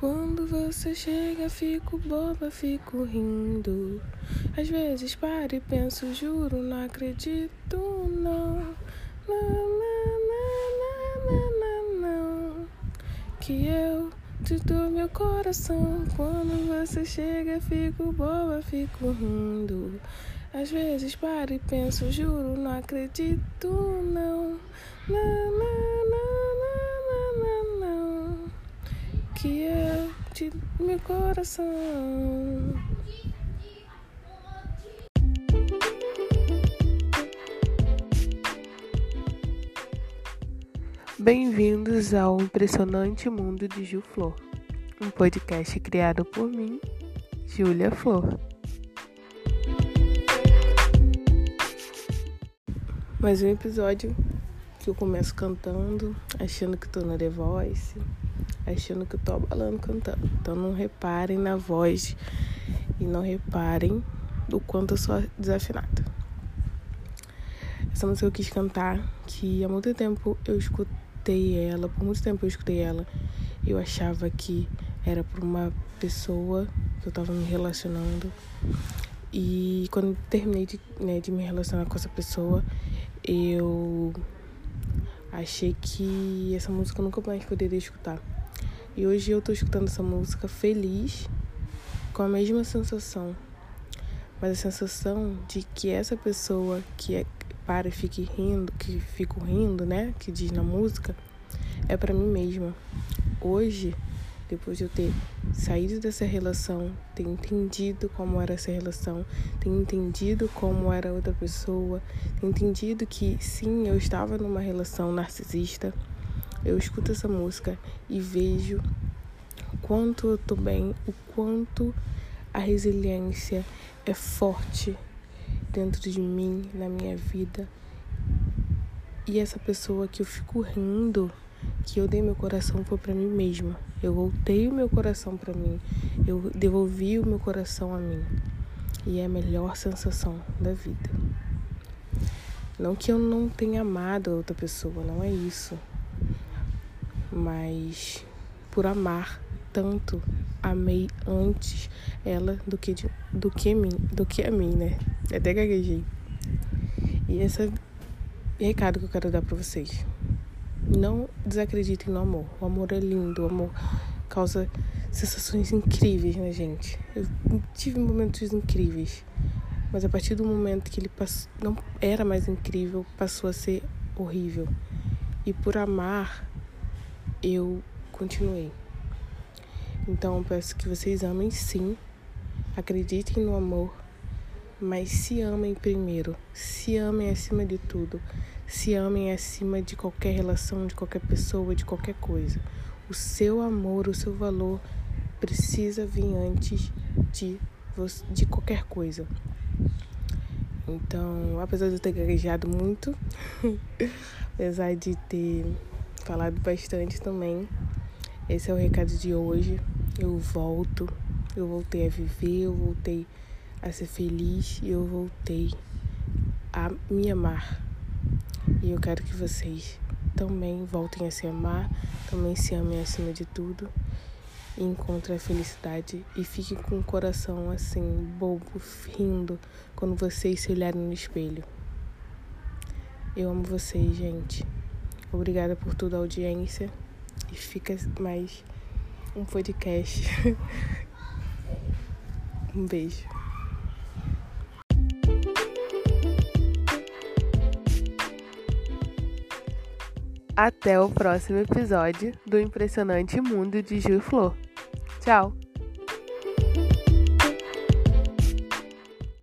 Quando você chega, fico boba, fico rindo. Às vezes paro e penso, juro, não acredito, não. Não, não, não, não, não, não. Que eu te dou meu coração. Quando você chega, fico boba, fico rindo. Às vezes paro e penso, juro, não acredito, não. Não, não, não, não, não, não. Que eu te meu coração. Bem-vindos ao impressionante mundo de Gil Flor, um podcast criado por mim, Júlia Flor. Mais um episódio que eu começo cantando, achando que tô na The Voice, achando que tô abalando cantando. Então não reparem na voz e não reparem do quanto eu sou desafinada. Essa música eu quis cantar, que há muito tempo eu escutei ela, por muito tempo eu escutei ela. Eu achava que era por uma pessoa que eu tava me relacionando. E quando terminei de, né, de me relacionar com essa pessoa, eu achei que essa música eu nunca mais poderia escutar. E hoje eu tô escutando essa música feliz, com a mesma sensação. Mas a sensação de que essa pessoa que é, para e fique rindo, que fico rindo, né? Que diz na música, é para mim mesma. Hoje depois de eu ter saído dessa relação, ter entendido como era essa relação, ter entendido como era outra pessoa, ter entendido que sim, eu estava numa relação narcisista, eu escuto essa música e vejo o quanto eu tô bem, o quanto a resiliência é forte dentro de mim, na minha vida. E essa pessoa que eu fico rindo que eu dei meu coração foi para mim mesma. Eu voltei o meu coração para mim. Eu devolvi o meu coração a mim. E é a melhor sensação da vida. Não que eu não tenha amado a outra pessoa, não é isso. Mas por amar tanto, amei antes ela do que de, do que mim, do que a mim, né? Até gaguejei. E esse é o recado que eu quero dar para vocês. Não desacreditem no amor. O amor é lindo, o amor causa sensações incríveis na gente. Eu tive momentos incríveis, mas a partir do momento que ele passou, não era mais incrível, passou a ser horrível. E por amar, eu continuei. Então eu peço que vocês amem sim, acreditem no amor, mas se amem primeiro, se amem acima de tudo. Se amem acima de qualquer relação, de qualquer pessoa, de qualquer coisa. O seu amor, o seu valor precisa vir antes de, de qualquer coisa. Então, apesar de eu ter gaguejado muito, apesar de ter falado bastante também, esse é o recado de hoje. Eu volto, eu voltei a viver, eu voltei a ser feliz e eu voltei a me amar. E eu quero que vocês também voltem a se amar, também se amem acima de tudo. E encontrem a felicidade e fiquem com o coração assim, bobo, rindo, quando vocês se olharem no espelho. Eu amo vocês, gente. Obrigada por toda a audiência. E fica mais um podcast. um beijo. Até o próximo episódio do Impressionante Mundo de Gil e Flor. Tchau!